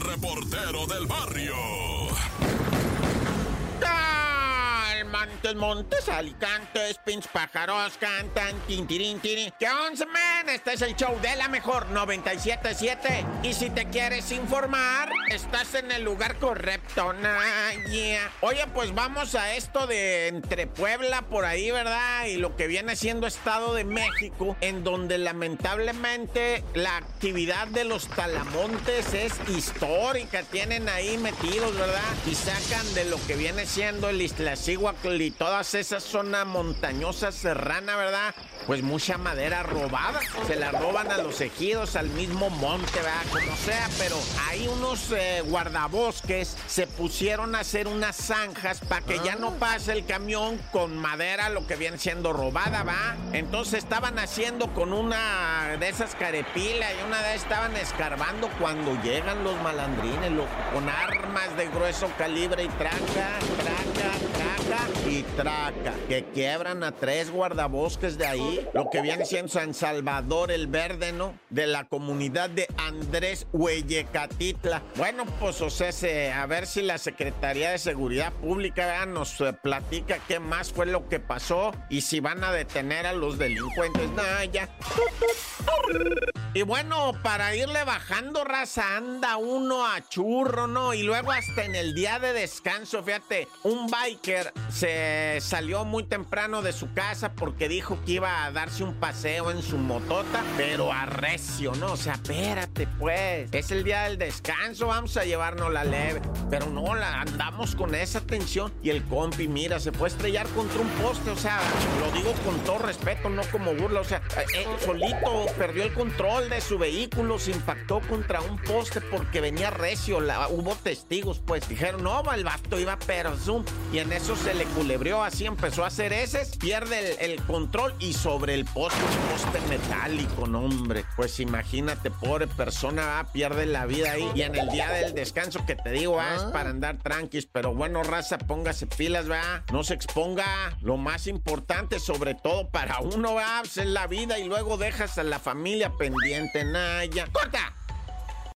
reportero del barrio. Montes, Montes, Alicantes, Pins, Pájaros, cantan, tintirín, tiri. ¿Qué once, man? Este es el show de la mejor 977. Y si te quieres informar, estás en el lugar correcto. Nah, yeah. Oye, pues vamos a esto de entre Puebla por ahí, ¿verdad? Y lo que viene siendo Estado de México, en donde lamentablemente la actividad de los talamontes es histórica. Tienen ahí metidos, ¿verdad? Y sacan de lo que viene siendo el Y todas esas zonas montañosas serrana, ¿verdad? Pues mucha madera robada. Se la roban a los ejidos, al mismo monte, ¿verdad? Como sea, pero hay unos eh, guardabosques se pusieron a hacer unas zanjas para que ya no pase el camión con madera, lo que viene siendo robada, ¿va? Entonces estaban haciendo con una de esas carepilas y una de esas estaban escarbando cuando llegan los malandrines, los, con armas de grueso calibre y traca, traca, traca y traca, que quiebran a tres guardabosques de ahí, lo que viene siendo San Salvador el Verde, ¿no? De la comunidad de Andrés Hueyecatitla. Bueno, pues o sea, se, a ver si la Secretaría de Seguridad Pública nos eh, platica qué más fue lo que pasó y si van a detener a los delincuentes. Nah, ya. Y bueno, para irle bajando raza, anda uno a churro, ¿no? Y luego hasta en el día de descanso, fíjate, un biker se salió muy temprano de su casa porque dijo que iba a darse un paseo en su motota, pero a recio, ¿no? O sea, espérate, pues. Es el día del descanso, vamos a llevarnos la leve. Pero no, la andamos con esa tensión. Y el compi, mira, se fue a estrellar contra un poste, o sea, lo digo con todo respeto, no como burla, o sea, eh, eh, solito perdió el control de su vehículo, se impactó contra un poste porque venía recio, la, hubo testigos, pues dijeron, no, el vato iba pero zoom, y en eso se le culebrió, así empezó a hacer ese, pierde el, el control y sobre el poste, un poste metálico, no hombre, pues imagínate, pobre persona, ah, pierde la vida ahí, y en el día del descanso que te digo, ah, es para andar tranquis, pero bueno, raza, póngase pilas, va, no se exponga, lo más importante, sobre todo para uno, va, pues, es la vida y luego dejas a la familia pendiente, Naya. ¡Corta!